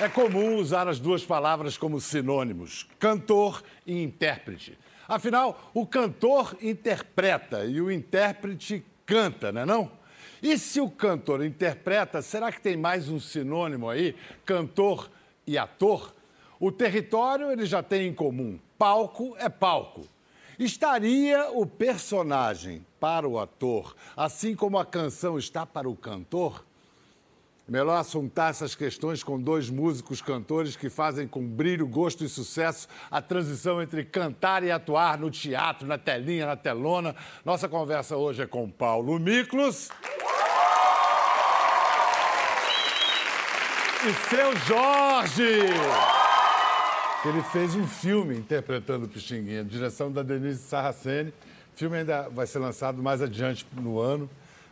É comum usar as duas palavras como sinônimos, cantor e intérprete. Afinal, o cantor interpreta e o intérprete canta, não é não? E se o cantor interpreta, será que tem mais um sinônimo aí, cantor e ator? O território ele já tem em comum, palco é palco. Estaria o personagem para o ator, assim como a canção está para o cantor? Melhor assuntar essas questões com dois músicos cantores que fazem com brilho, gosto e sucesso a transição entre cantar e atuar no teatro, na telinha, na telona. Nossa conversa hoje é com Paulo Miklos. E seu Jorge! Ele fez um filme interpretando o Pixinguinha, direção da Denise Sarraceni. O filme ainda vai ser lançado mais adiante no ano,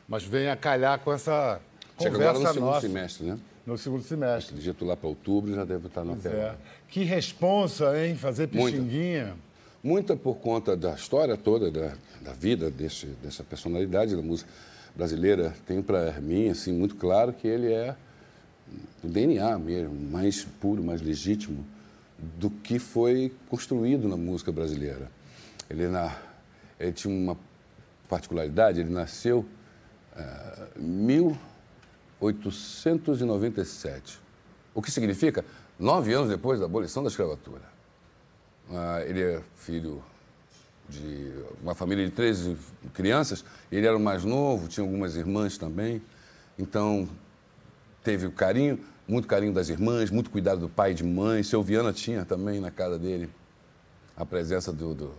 mas vem a calhar com essa Chega conversa agora no segundo nossa. semestre, né? No segundo semestre. Acredito lá para outubro já deve estar na É. tela. Que responsa, hein? Fazer Muita. Pixinguinha. Muita por conta da história toda, da, da vida desse, dessa personalidade da música brasileira. Tenho para mim, assim, muito claro que ele é do DNA mesmo, mais puro, mais legítimo do que foi construído na música brasileira. Ele, na, ele tinha uma particularidade, ele nasceu em 1897. O que significa nove anos depois da abolição da escravatura. Ah, ele é filho de uma família de 13 crianças, ele era o mais novo, tinha algumas irmãs também, então teve o carinho, muito carinho das irmãs, muito cuidado do pai e de mãe. Seu Viana tinha também na casa dele a presença do, do,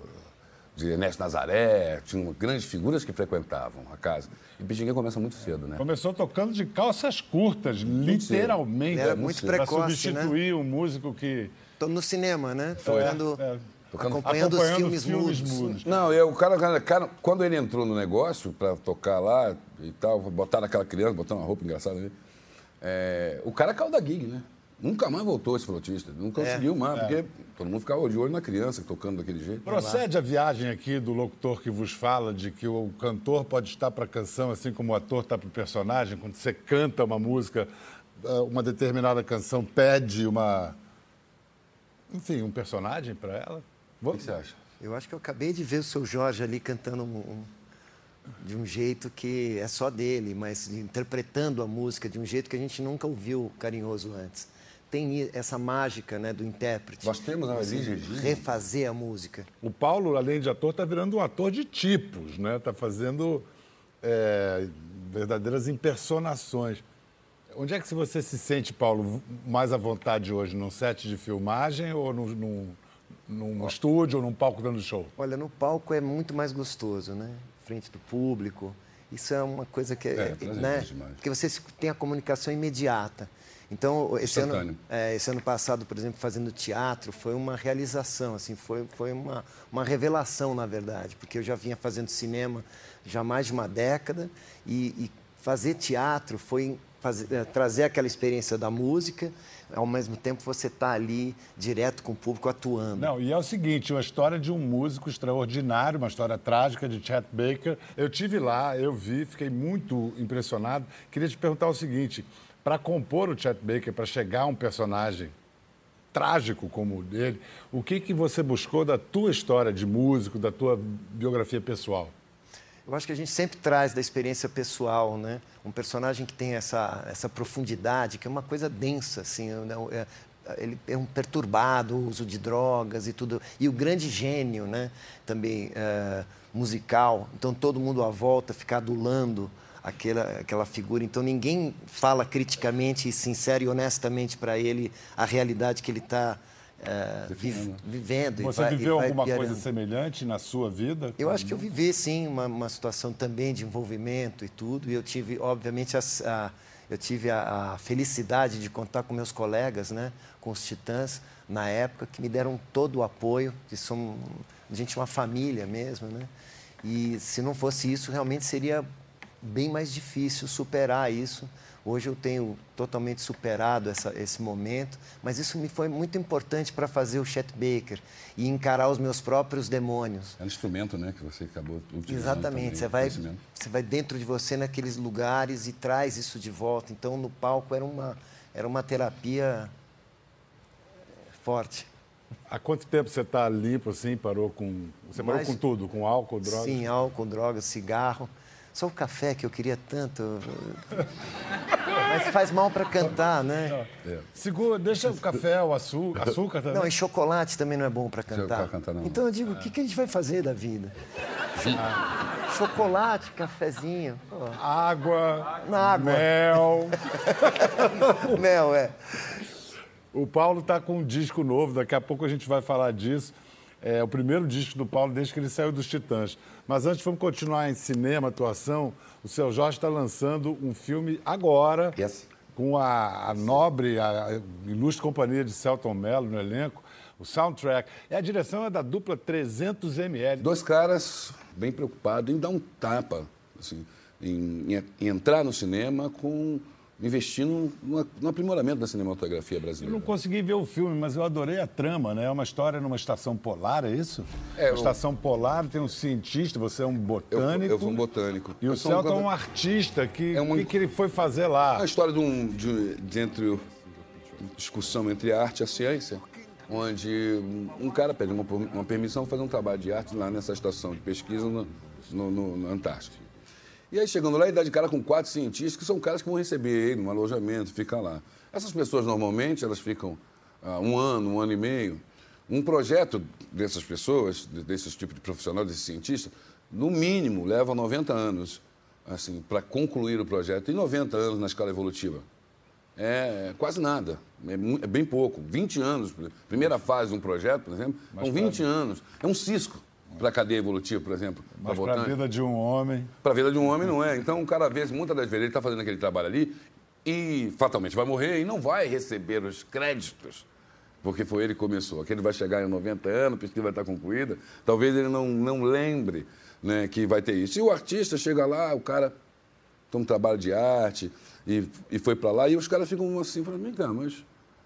de Ernesto Nazaré, tinha grandes figuras que frequentavam a casa. E Pixinguinha começa muito cedo, né? Começou tocando de calças curtas, literalmente. Ele era muito Pra precoce, né? substituir um músico que... Tô no cinema, né? Tocando, é. Tocando- acompanhando, os acompanhando filmes, filmes mudos. mudos. Não, eu, o cara, cara- cara, quando ele entrou no negócio para tocar lá e tal, botaram aquela criança, botaram uma roupa engraçada ali, é, o cara caiu da gig, né? Nunca mais voltou esse flautista, não conseguiu mais, porque todo mundo ficava de olho na criança tocando daquele jeito. Procede a viagem aqui do locutor que vos fala de que o cantor pode estar para a canção assim como o ator está para o personagem. Quando você canta uma música, ah, uma determinada canção pede uma... Enfim, um personagem para ela. O que você acha? Eu acho que eu acabei de ver o seu Jorge ali cantando um- um- de um jeito que é só dele, mas interpretando a música de um jeito que a gente nunca ouviu carinhoso antes. Tem essa mágica né, do intérprete. Nós temos a Assim, Elis Regina. Refazer a música. O Paulo, além de ator, está virando um ator de tipos, né? Está fazendo é, verdadeiras impersonações. Onde é que você se sente, Paulo, mais à vontade hoje? Num set de filmagem ou num, num, num estúdio ou num palco dando show? Olha, no palco é muito mais gostoso, né? Frente do público. Isso é uma coisa que É, é, prazeroso né? Porque você se- tem a comunicação imediata. Então, esse ano, é, esse ano passado, por exemplo, fazendo teatro, foi uma realização, assim, foi, foi uma, uma revelação, na verdade, porque eu já vinha fazendo cinema já há mais de uma década e, e fazer teatro foi fazer- é, trazer aquela experiência da música, ao mesmo tempo você está ali direto com o público atuando. Não, e é o seguinte, uma história de um músico extraordinário, uma história trágica de Chet Baker. Eu tive lá, eu vi, fiquei muito impressionado. Queria te perguntar o seguinte, para compor o Chet Baker, para chegar a um personagem trágico como o dele, o que, que você buscou da tua história de músico, da tua biografia pessoal? Eu acho que a gente sempre traz da experiência pessoal, né? Um personagem que tem essa, essa profundidade, que é uma coisa densa, assim. né? É- Ele é um perturbado, o uso de drogas e tudo. E o grande gênio, né? Também é, musical. Então todo mundo à volta fica adulando aquela, aquela figura. Então ninguém fala criticamente, e sincero e honestamente para ele a realidade que ele está vivendo. e Você vai- e viveu vai alguma piorando. coisa semelhante na sua vida? Eu acho que eu vivi, sim, uma, uma situação também de envolvimento e tudo. E eu tive, obviamente, as- a, eu tive a, a felicidade de contar com meus colegas, né, com os Titãs, na época, que me deram todo o apoio, que somos, a gente é uma família mesmo, né? E se não fosse isso, realmente seria bem mais difícil superar isso. Hoje eu tenho totalmente superado essa, esse momento, mas isso me foi muito importante para fazer o Chet Baker e encarar os meus próprios demônios. É um instrumento, né, que você acabou utilizando Exatamente. também, Você vai, você vai dentro de você naqueles lugares e traz isso de volta. Então, no palco era uma, era uma terapia forte. Há quanto tempo você está limpo assim? Parou com. Você parou Mais- com tudo? Com álcool, drogas? Sim, álcool, drogas, cigarro. Só o café que eu queria tanto. Mas faz mal para cantar, né? Segura, deixa o café, o açúcar, açúcar também. Não, e chocolate também não é bom para cantar. cantar, não. Então eu digo, o que, que a gente vai fazer da vida? Chocolate, cafezinho. pô. Água, Na água. mel. Mel, é. O Paulo está com um disco novo, daqui a pouco a gente vai falar disso. É o primeiro disco do Paulo desde que ele saiu dos Titãs. Mas antes, vamos continuar em cinema, atuação. O seu Jorge está lançando um filme agora, Yes. com a, a nobre, a, a ilustre companhia de Celton Mello no elenco, o soundtrack. E a direção é da dupla 300ml. Dois caras bem preocupados em dar um tapa, assim, em, em- em entrar no cinema com investindo no, no aprimoramento da cinematografia Eu brasileira. não consegui ver o filme, mas eu adorei a trama, né? É uma história numa estação polar, é isso? É, uma eu- estação polar, tem um cientista, você é um Eu, botânico. eu sou um botânico. E o Eu sou um Celton é um artista. Que, É uma- O que, que ele foi fazer É lá? uma história de, um, de, de entre o- discussão entre a arte e a ciência, onde um, um cara pede uma, uma permissão para fazer um trabalho de arte lá nessa estação de pesquisa no, no, no, na Antártica. E aí, chegando lá, ele dá de cara com quatro cientistas, que são caras que vão receber ele num alojamento, fica lá. Essas pessoas, normalmente, elas ficam ah, um ano, um ano e meio. Um projeto dessas pessoas, de- desses tipos de profissional, desses cientistas, no mínimo, leva 90 anos assim, para concluir o projeto. E 90 anos na escala evolutiva. É quase nada, é, é bem pouco. 20 anos, primeira fase de um projeto, por exemplo, são 20 anos. É um cisco para a cadeia evolutiva, por exemplo. Mas para a vida de um homem. Para a vida de um homem não é. Então, o cara, às vezes, muitas das vezes, ele está fazendo aquele trabalho ali e fatalmente vai morrer e não vai receber os créditos, porque foi ele que começou. Aquele vai chegar em 90 anos, a pesquisa vai estar concluída, talvez ele não, não lembre né, que vai ter isso. E o artista chega lá, o cara tem um trabalho de arte e, e foi para lá, e os caras ficam assim, falando, vem cá, mas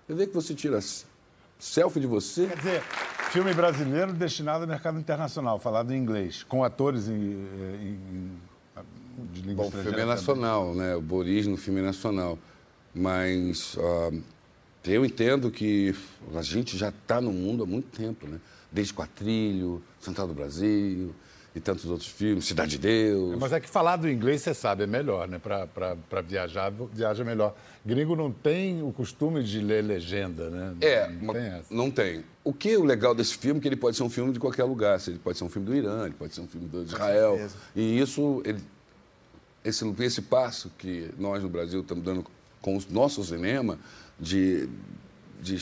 eu vejo que você tira selfie de você. Quer dizer, filme brasileiro destinado ao mercado internacional, falado em inglês, com atores em, em- em- de língua Bom, o filme é nacional, né? O Boris no filme é nacional. Mas ah, eu entendo que a gente já está no mundo há muito tempo, né? Desde Quatrilho, Central do Brasil e tantos outros filmes, Cidade de Deus. também. Mas é que falado em inglês, você sabe, é melhor, né? Para viajar, viaja melhor. Gringo não tem o costume de ler legenda, né? É, não tem essa. não tem. O que é o legal desse filme é que ele pode ser um filme de qualquer lugar. Ele pode ser um filme do Irã, ele pode ser um filme do Israel. E isso, ele- esse, esse passo que nós no Brasil estamos dando com o nosso cinema de, de,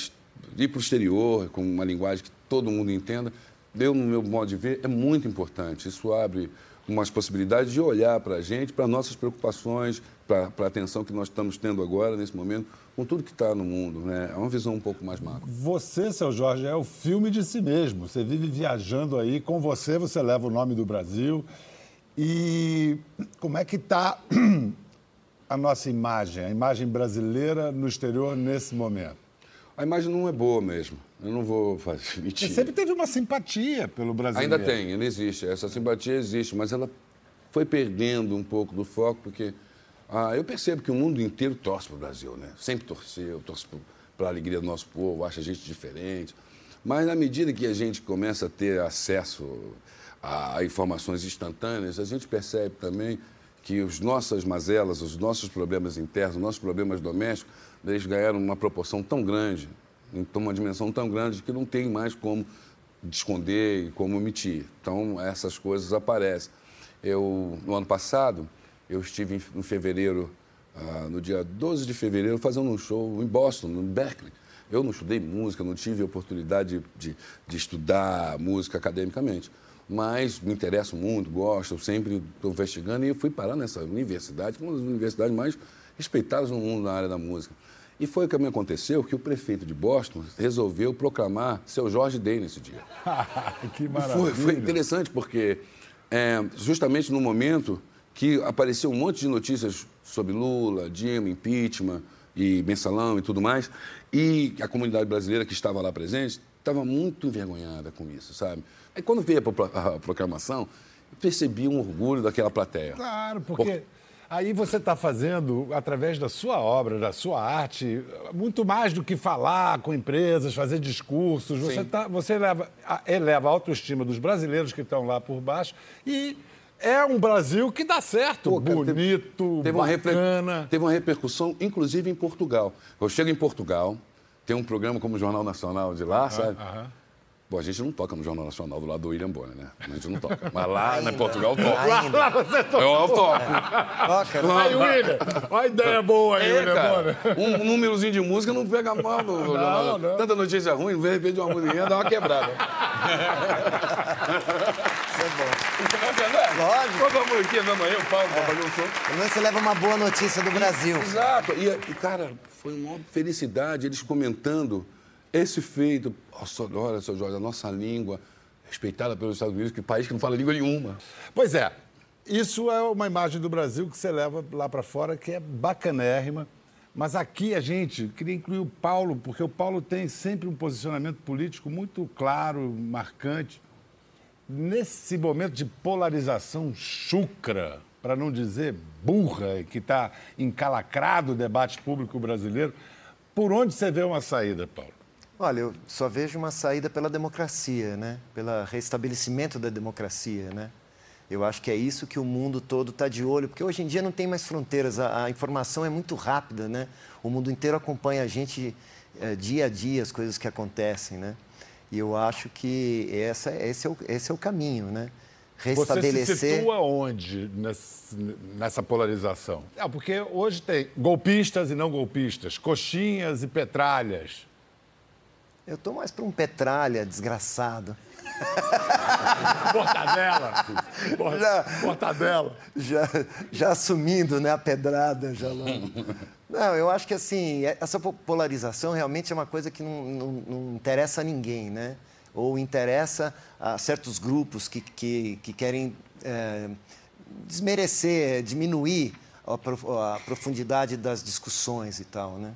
de ir para o exterior com uma linguagem que todo mundo entenda, eu, no meu modo de ver, é muito importante. Isso abre umas possibilidades de olhar para a gente, para nossas preocupações, para a atenção que nós estamos tendo agora, nesse momento, com tudo que está no mundo. Né? É uma visão um pouco mais macro. Você, seu Jorge, é o filme de si mesmo. Você vive viajando aí. Com você, você leva o nome do Brasil. E como é que está a nossa imagem, a imagem brasileira no exterior nesse momento? A imagem não é boa mesmo. Eu não vou fazer mentir. Você sempre teve uma simpatia pelo brasileiro. Ainda tem, ainda existe. Essa simpatia existe, mas ela foi perdendo um pouco do foco, porque ah, eu percebo que o mundo inteiro torce para o Brasil, né? Sempre torceu, torce para a alegria do nosso povo, acha a gente diferente. Mas na medida que a gente começa a ter acesso a, a informações instantâneas, a gente percebe também que as nossas mazelas, os nossos problemas internos, os nossos problemas domésticos, eles ganharam uma proporção tão grande, então uma dimensão tão grande que não tem mais como de esconder e como omitir. Então, essas coisas aparecem. Eu, no ano passado, eu estive em, em fevereiro, ah, no dia 12 de fevereiro, fazendo um show em Boston, no Berkeley. Eu não estudei música, não tive oportunidade de, de estudar música academicamente, mas me interesso muito, gosto, sempre estou investigando e fui parar nessa universidade, uma das universidades mais respeitadas no mundo na área da música. E foi o que me aconteceu que o prefeito de Boston resolveu proclamar seu Jorge Day nesse dia. que maravilha. Foi, foi interessante porque é, justamente no momento que apareceu um monte de notícias sobre Lula, Dilma, impeachment e mensalão e tudo mais, e a comunidade brasileira que estava lá presente estava muito envergonhada com isso, sabe? Aí quando veio a, pro- a proclamação, eu percebi um orgulho daquela plateia. Claro, porque Aí você está fazendo, através da sua obra, da sua arte, muito mais do que falar com empresas, fazer discursos. Você, tá, você eleva, eleva a autoestima dos brasileiros que estão lá por baixo e é um Brasil que dá certo, Pô, cara, bonito, teve, teve bacana. Uma teve uma repercussão, inclusive em Portugal. Eu chego em Portugal, tem um programa como o Jornal Nacional de lá, sabe? Bom, a gente não toca no Jornal Nacional do lado do William Bonner, né? A gente não toca. Mas lá em Portugal toca. Lá, lá você toca. Eu toco. Toca, né? Aí, William, olha a ideia boa aí, é, William cara, Bonner. Um númerozinho de música não pega mal no jornal. Não, Tanta notícia ruim, de repente uma musiquinha dá uma quebrada. Isso é bom. Lógico. Qual a musiquinha da manhã, o Paulo, é. fazer um som? Pelo menos você leva uma boa notícia do Brasil. Exato. E, e cara, foi uma felicidade eles comentando esse feito, olha, seu Jorge, a nossa língua, respeitada pelos Estados Unidos, que é um país que não fala língua nenhuma. Pois é, isso é uma imagem do Brasil que você leva lá para fora, que é bacanérrima. Mas aqui a gente queria incluir o Paulo, porque o Paulo tem sempre um posicionamento político muito claro, marcante. Nesse momento de polarização chucra, para não dizer burra, que está encalacrado o debate público brasileiro, por onde você vê uma saída, Paulo? Olha, eu só vejo uma saída pela democracia, né? Pelo restabelecimento da democracia, né? Eu acho que é isso que o mundo todo está de olho, porque hoje em dia não tem mais fronteiras, a, a, informação é muito rápida, né? O mundo inteiro acompanha a gente é, dia a dia, as coisas que acontecem, né? E eu acho que essa, esse, é o, esse é o caminho, né? Restabelecer... Você se situa onde nessa polarização? É, porque hoje tem golpistas e não golpistas, coxinhas e petralhas. Eu tô mais para um petralha desgraçado. Mortadela. Já, Mortadela. Já, já assumindo né, a pedrada. Já lá. Não, eu acho que assim, é, essa polarização realmente é uma coisa que não, não, não interessa a ninguém, né? Ou interessa a certos grupos que, que, que querem é, desmerecer, diminuir a, a profundidade das discussões e tal, né?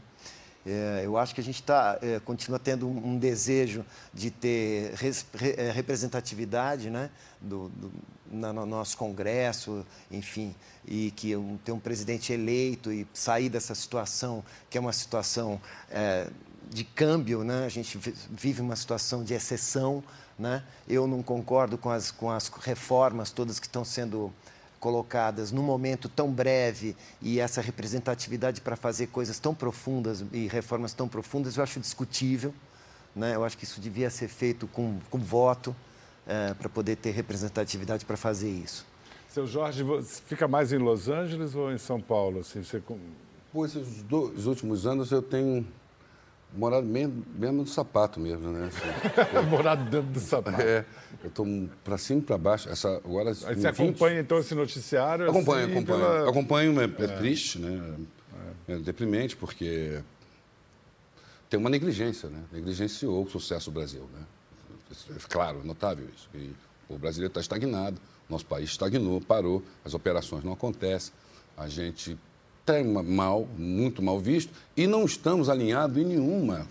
É, eu acho que a gente tá, é, continua tendo um, desejo de ter res, re, é, representatividade né, do, do, na, no nosso Congresso, enfim, e que um, ter um presidente eleito e sair dessa situação, que é uma situação é, de câmbio, né? a gente vive uma situação de exceção. Né? Eu não concordo com as, com as reformas todas que estão sendo colocadas num momento tão breve e essa representatividade para fazer coisas tão profundas e reformas tão profundas, eu acho discutível. Né? Eu acho que isso devia ser feito com, com voto é, para poder ter representatividade para fazer isso. Seu Jorge, você fica mais em Los Angeles ou em São Paulo? Assim, você... Por esses dois últimos anos eu tenho morado mesmo, mesmo no sapato mesmo, né? Assim, morado dentro do sapato. É, eu estou para cima e para baixo. Essa, agora, Aí você 20... acompanha então esse noticiário? Acompanho, assim, acompanho. Pela... Acompanho, é, é, é, triste, né? É. é. deprimente, porque tem uma negligência, né? Negligenciou o sucesso do Brasil, né? É claro, notável isso. E o brasileiro está estagnado, nosso país estagnou, parou, as operações não acontecem, a gente até mal, muito mal visto, e não estamos alinhados em nenhuma,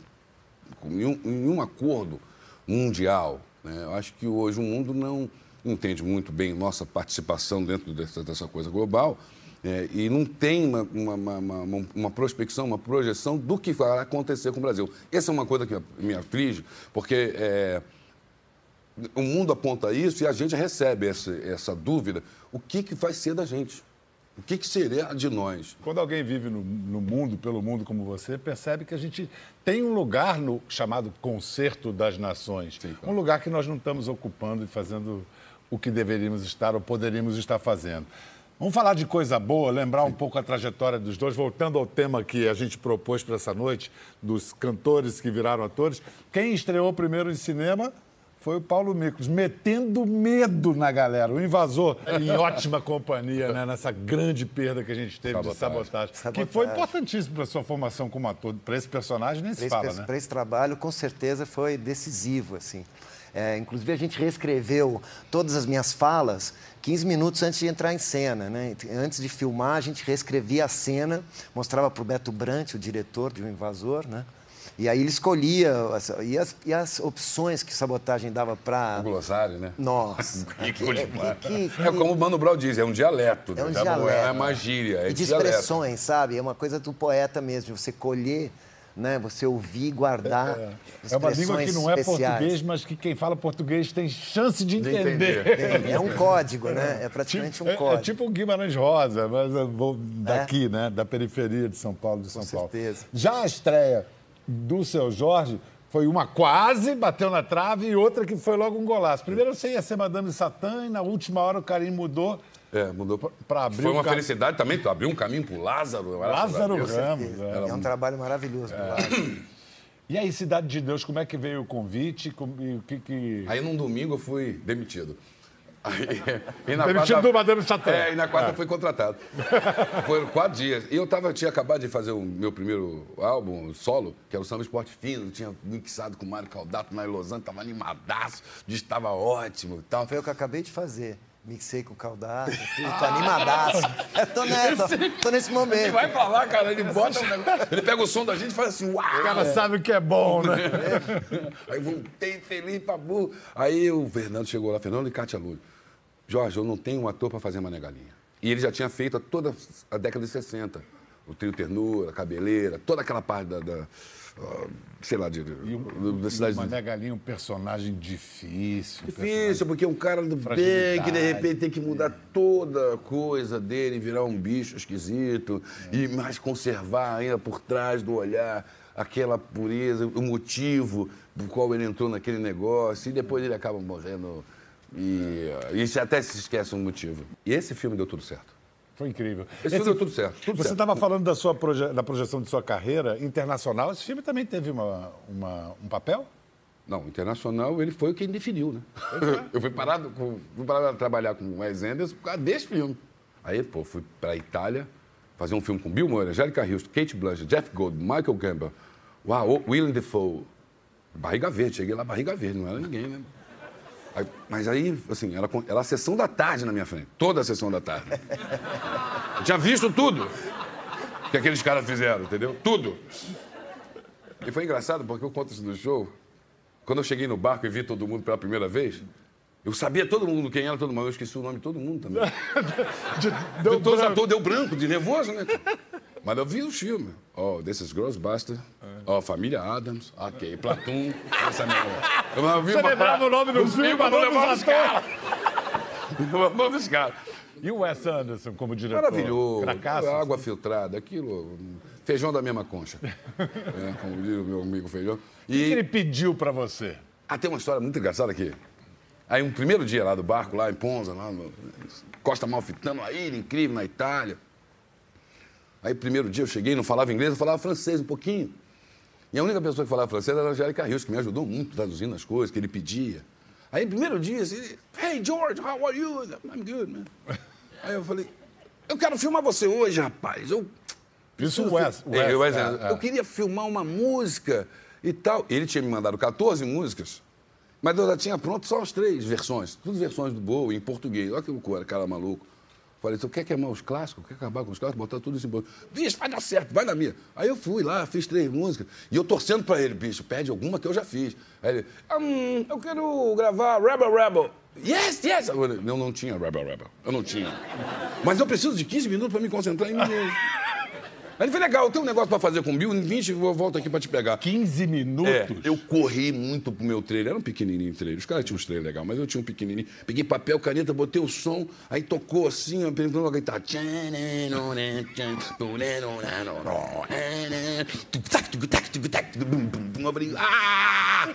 em nenhum acordo mundial. Né? Eu acho que hoje o mundo não entende muito bem nossa participação dentro dessa, dessa coisa global é, e não tem uma, uma, uma, uma, prospecção, uma projeção do que vai acontecer com o Brasil. Essa é uma coisa que me aflige, porque é, o mundo aponta isso e a gente recebe essa, essa dúvida: o que, que vai ser da gente? O que, que seria de nós? Quando alguém vive no, no, mundo, pelo mundo como você, percebe que a gente tem um lugar no chamado concerto das nações. Sim, claro. Um lugar que nós não estamos ocupando e fazendo o que deveríamos estar ou poderíamos estar fazendo. Vamos falar de coisa boa, lembrar um pouco a trajetória dos dois, voltando ao tema que a gente propôs para essa noite, dos cantores que viraram atores. Quem estreou primeiro em cinema foi o Paulo Micos, metendo medo na galera. O invasor em ótima companhia, né? Nessa grande perda que a gente teve sabotagem. de sabotagem, sabotagem. Que foi importantíssimo para a sua formação como ator. Para esse personagem nem pra se fala, esse, né? Para esse trabalho, com certeza, foi decisivo, assim. É, inclusive, a gente reescreveu todas as minhas falas 15 minutos antes de entrar em cena. Né? Antes de filmar, a gente reescrevia a cena, mostrava para o Beto Brant, o diretor de O Invasor, né? E aí ele escolhia e, as, e as opções que sabotagem dava para. O glossário, né? Nossa. Que que- coisa que- demais. que- É como o Mano Brown diz, é um dialeto. É um né? dialeto. É uma gíria, é e de dialeto. expressões, sabe? É uma coisa do poeta mesmo, de você colher, né? Você ouvir, guardar É uma língua que não é especiais. português, mas que quem fala português tem chance de De entender. entender. É um código, né? É praticamente um É- é, código. tipo o Guimarães Rosa, mas eu vou daqui, né? Da periferia de São Paulo, de São Com Paulo. certeza. Já a estreia do seu Jorge foi uma quase, bateu na trave, e outra que foi logo um golaço. Primeiro você ia ser Madame Satã e na última hora o carinho mudou É, mudou pra abrir Foi uma felicidade também, tu abriu um caminho pro Lázaro. Lázaro. Ramos. é. É um trabalho maravilhoso do lado. E aí, Cidade de Deus, como é que veio o convite? Como- e o que que... Aí num domingo eu fui demitido. Aí, e Demitido do Madame Satã. É, e na quarta fui contratado. Foram quatro dias. E eu tava, tinha acabado de fazer o meu primeiro álbum solo, que era o Samba Esporte Fino. Tinha mixado com o Mário Caldato na Lausanne, tava animadaço, o disco tava ótimo e tal. Foi o que eu acabei de fazer. Mixei com o Caldato, tudo, tô animadaço. Eu tô nessa, tô nesse Ele momento. vai pra lá, cara, ele bota um negócio, ele pega o som da gente e faz assim, uau! O cara sabe o que é bom, né? Aí voltei feliz pra burro. Aí o Fernando chegou lá, Fernando e Cátia Lúcio. Jorge, eu não tenho um ator pra fazer Mané Galinha. E ele já tinha feito a toda a década de 60. O trio Ternura, a Cabeleira, toda aquela parte da, da, ah, sei lá, de, do- da cidade O de... Mané Galinha é um personagem difícil. um Difícil, porque é um cara do bem que de repente tem que mudar toda a coisa dele, virar um bicho esquisito e mais conservar ainda por trás do olhar aquela pureza, o motivo do qual ele entrou naquele negócio e depois ele acaba morrendo e, e se- até se esquece um motivo. E esse filme deu tudo certo. Foi incrível. Esse, filme deu tudo certo. Tudo Você estava falando da, sua proje- da projeção de sua carreira internacional. Esse filme também teve uma, uma- um papel? Não, internacional ele foi quem definiu, né? Eu fui parado, com, fui parado a trabalhar com o Wes Anderson por causa desse filme. Aí, pô, fui pra Itália fazer um filme com Bill Murray, Angélica Houston, Kate Blanchett, Jeff Goldblum, Michael Gambon, uau, Willem Dafoe. Barriga verde, cheguei lá, barriga verde, não era ninguém, né? Aí- mas aí, assim, era, con- era a sessão da tarde na minha frente. Toda a sessão da tarde. Eu tinha visto tudo que aqueles caras fizeram, entendeu? Tudo. E foi engraçado porque eu conto isso no show. Quando eu cheguei no barco e vi todo mundo pela primeira vez, eu sabia todo mundo quem era todo mundo, eu esqueci o nome de todo mundo também. De- Deu deu todos os branco. atores, deu branco, de nervoso, né? Mas eu vi o filme. Ó, oh, This is Ghostbuster. Ó, Família Adams. Ok, Platum. Essa é. Eu vi Você uma- lembrava o nome do Os filme, filmes, mas não lembrava dos caras. O nome dos caras. E o Wes Anderson como diretor? Maravilhoso. Cracaço? Água filtrada, aquilo. Feijão da mesma concha. É, como diz o meu amigo feijão. O que E ele pediu pra você? ah, tem uma história muito engraçada aqui. Aí, um primeiro dia lá do barco, lá em Ponza, lá no Costa Malfitano, uma ilha incrível na Itália. Aí, primeiro dia eu cheguei, não falava inglês, eu falava francês um pouquinho. E a única pessoa que falava francês era a Angélica Rios, que me ajudou muito traduzindo as coisas que ele pedia. Aí, primeiro dia, assim, Hey, George, how are you? I'm good, man. Aí eu falei, eu quero filmar você hoje, rapaz. Eu Isso o Wes. é, o Wes é, Anderson. é. Eu queria filmar uma música e tal. Ele tinha me mandado 14 músicas, mas eu já tinha pronto só as três versões. Tudo versões do Bowie, em português. Olha que loucura, cara maluco. Falei, tu quer queimar os clássicos? Quer acabar com os clássicos? Botar tudo isso em bolso. Bicho, vai dar certo, vai na minha. Aí eu fui lá, fiz três músicas. E eu torcendo pra ele, bicho, pede alguma que eu já fiz. Aí ele, hum, eu quero gravar Rebel Rebel. Yes, yes! Eu não tinha Rebel Rebel. Eu não tinha. Mas eu preciso de 15 minutos pra me concentrar em mim mesmo. Aí ele falou, legal, eu tenho um negócio pra fazer com o Bill, em 20 eu volto aqui pra te pegar. 15 minutos? É, eu corri muito pro meu trailer. Era um pequenininho trailer. Os caras tinham uns trailers legais, mas eu tinha um pequenininho. Peguei papel, caneta, botei o som, aí tocou assim, ó, perguntando a guitarra. Eu falei, ah!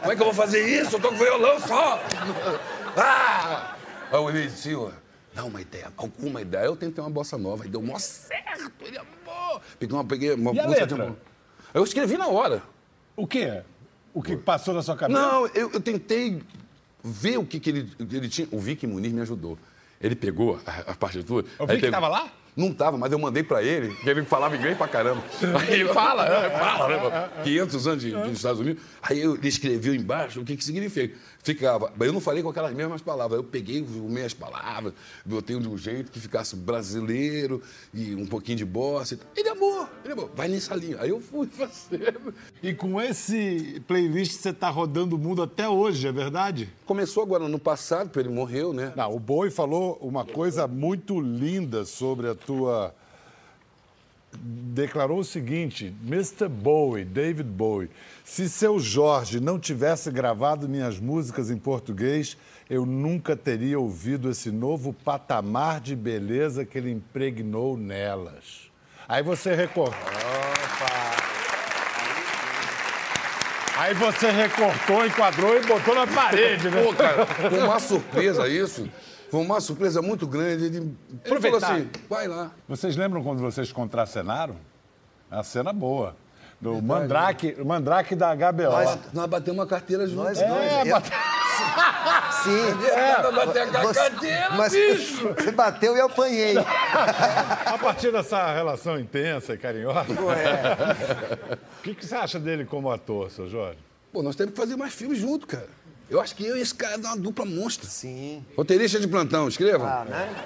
Como é que eu vou fazer isso? Eu tô com violão só! Ah! Aí eu olhei ó. Dá uma ideia, alguma ideia. Eu tentei uma bossa nova, aí deu mó certo. Ele amou. Peguei uma, peguei uma E a música letra? de- Eu escrevi na hora. O quê? O que passou na sua cabeça? Não, eu, eu tentei ver o que, que ele, ele tinha. O Vicky Muniz me ajudou. Ele pegou a, a partitura. O Vicky pegou- tava lá? Não tava, mas eu mandei pra ele, que ele falava inglês pra caramba. Aí ele fala, é, fala, né? 500 anos de, dos Estados Unidos. Aí eu, ele escreveu embaixo o que, que significa. Ficava, mas eu não falei com aquelas mesmas palavras. Eu peguei as meias palavras, botei de um jeito que ficasse brasileiro e um pouquinho de bossa. e. Ele amou, Ele falou, vai nessa linha. Aí eu fui fazendo. E com esse playlist você está rodando o mundo até hoje, é verdade? Começou agora no passado, porque ele morreu, né? Não, o Boi falou uma coisa muito linda sobre a tua. Declarou o seguinte: Mr. Bowie, David Bowie, se seu Jorge não tivesse gravado minhas músicas em português, eu nunca teria ouvido esse novo patamar de beleza que ele impregnou nelas. Aí você recortou. Aí você recortou, enquadrou e botou na parede, né? Pô, cara, foi uma surpresa isso. Foi uma surpresa muito grande. Ele, ele falou Aproveitar. assim, vai lá. Vocês lembram quando vocês contracenaram? É uma cena boa. Do Mandrake, Mandrake da HBO. Nós- Nós batemos uma carteira juntos. Nós é, dois. bate- Sim. É, pra bater a Você- carteira, mas bicho! Você bateu e eu apanhei. a partir dessa relação intensa e carinhosa, É. o que, que você acha dele como ator, seu Jorge? Pô, nós temos que fazer mais filmes juntos, cara. Eu acho que eu e esse cara dá uma dupla monstra. Sim. Roteirista de plantão, escreva. Ah, né?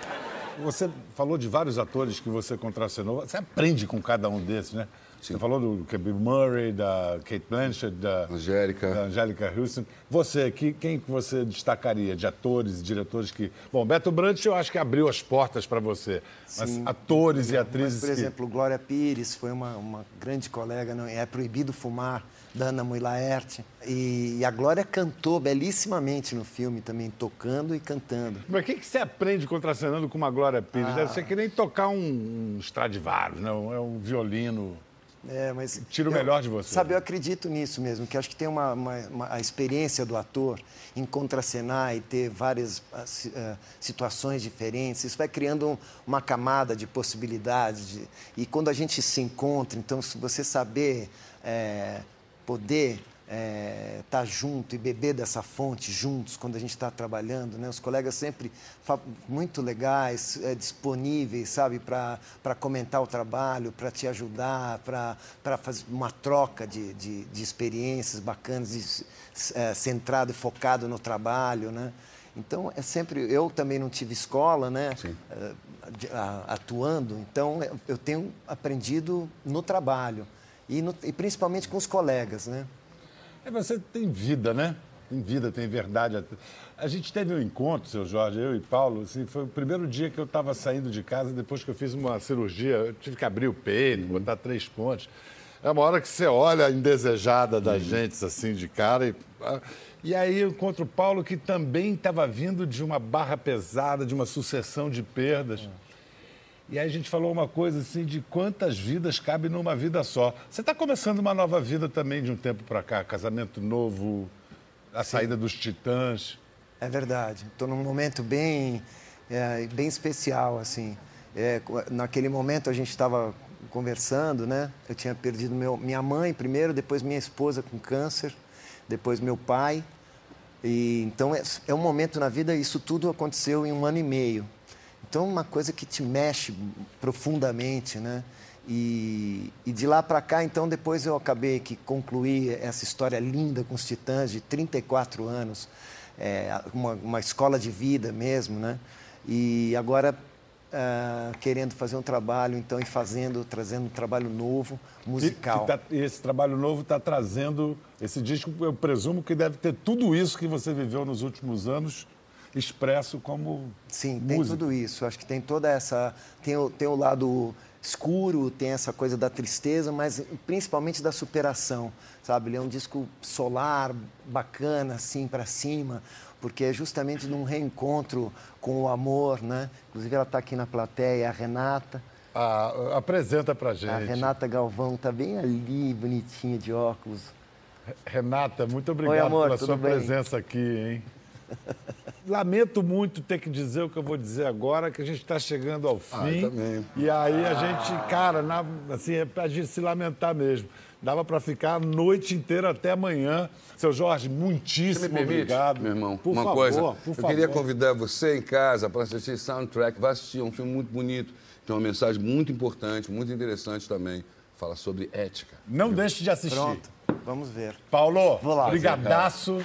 Você falou de vários atores que você contracenou. Você aprende com cada um desses, né? Você falou do Bill Murray, da Kate Blanchett, da Angélica. da Angélica Houston. Você aqui, quem que você destacaria de atores e diretores que... Bom, Beto Brandt eu acho que abriu as portas para você. Mas Sim. atores e Mas, atrizes por que... exemplo, Glória Pires foi uma, uma grande colega, não é proibido fumar, da Ana Mui Laerte. E, a Glória cantou belíssimamente no filme também, tocando e cantando. Mas o que, que você aprende contracenando com uma Glória Pires? Ah. Deve ser que nem tocar um, um Stradivarius, né? Um- É um violino. É, mas Tira o eu- melhor de você. Sabe, eu acredito nisso mesmo, que acho que tem uma, uma- uma- a experiência do ator em contracenar e ter várias ah, situações diferentes. Isso vai criando um- uma camada de possibilidades. de- e quando a gente se encontra, então, se você saber é, poder estar junto e beber dessa fonte juntos quando a gente está trabalhando, né? Os colegas sempre muito legais, é, disponíveis, sabe, para comentar o trabalho, para te ajudar, para fazer uma troca de, de, de experiências bacanas, de, é, centrado e focado no trabalho, né? Então é sempre eu também não tive escola, né? de- a- atuando, então eu tenho aprendido no trabalho e, no- e principalmente com os colegas, né? É, você tem vida, né? Tem vida, tem verdade. A gente teve um encontro, seu Jorge, eu e Paulo, assim, foi o primeiro dia que eu estava saindo de casa depois que eu fiz uma cirurgia. Eu tive que abrir o peito, botar três pontos. É uma hora que você olha a indesejada da gente, assim, de cara. E, ah, e aí eu encontro o Paulo, que também estava vindo de uma barra pesada, de uma sucessão de perdas. E aí a gente falou uma coisa assim de quantas vidas cabe numa vida só. Você está começando uma nova vida também de um tempo para cá, casamento novo, a saída dos titãs. É verdade. Estou num momento bem, é, bem especial, assim. É, naquele momento a gente estava conversando, né? Eu tinha perdido meu, minha mãe primeiro, depois minha esposa com câncer, depois meu pai. E então é, é um momento na vida. Isso tudo aconteceu em um ano e meio. Então uma coisa que te mexe profundamente, né? E, e de lá para cá, então, depois eu acabei que concluí essa história linda com os Titãs de 34 anos, é, uma, uma escola de vida mesmo, né? E agora ah, querendo fazer um trabalho, então, e fazendo, trazendo um trabalho novo, musical. que tá- e esse trabalho novo está trazendo esse disco. Eu presumo que deve ter tudo isso que você viveu nos últimos anos expresso como Sim, tem música. tudo isso. Acho que tem toda essa. Tem o, tem o lado escuro, tem essa coisa da tristeza, mas principalmente da superação, sabe? Ele é um disco solar, bacana, assim, para cima, porque é justamente num reencontro com o amor, né? Inclusive, ela está aqui na plateia, a Renata. Ah, apresenta pra gente. A Renata Galvão está bem ali, bonitinha de óculos. Renata, muito obrigado amor, pela sua bem? presença aqui, hein? Lamento muito ter que dizer o que eu vou dizer agora, que a gente está chegando ao Ah, fim. eu também. E aí a gente, cara, na- assim, é pra gente se lamentar mesmo. Dava para ficar a noite inteira até amanhã. Seu Jorge, muitíssimo me permite, obrigado. meu irmão, Por uma favor, coisa. por eu favor. queria convidar você em casa para assistir Soundtrack. Vai assistir, é um filme muito bonito. Tem uma mensagem muito importante, muito interessante também. Fala sobre ética. Não deixe de assistir. Pronto, vamos ver. Paulo, Vou lá. brigadaço.